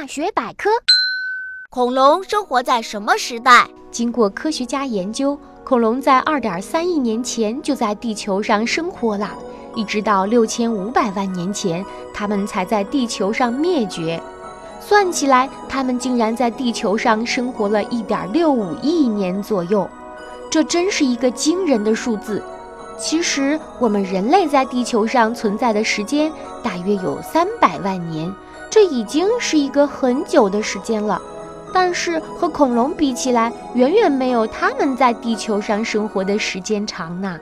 大学百科：恐龙生活在什么时代？经过科学家研究，恐龙在2.3亿年前就在地球上生活了，一直到6500万年前，它们才在地球上灭绝。算起来，它们竟然在地球上生活了一点六五亿年左右，这真是一个惊人的数字。其实，我们人类在地球上存在的时间大约有三百万年，这已经是一个很久的时间了。但是和恐龙比起来，远远没有它们在地球上生活的时间长呢。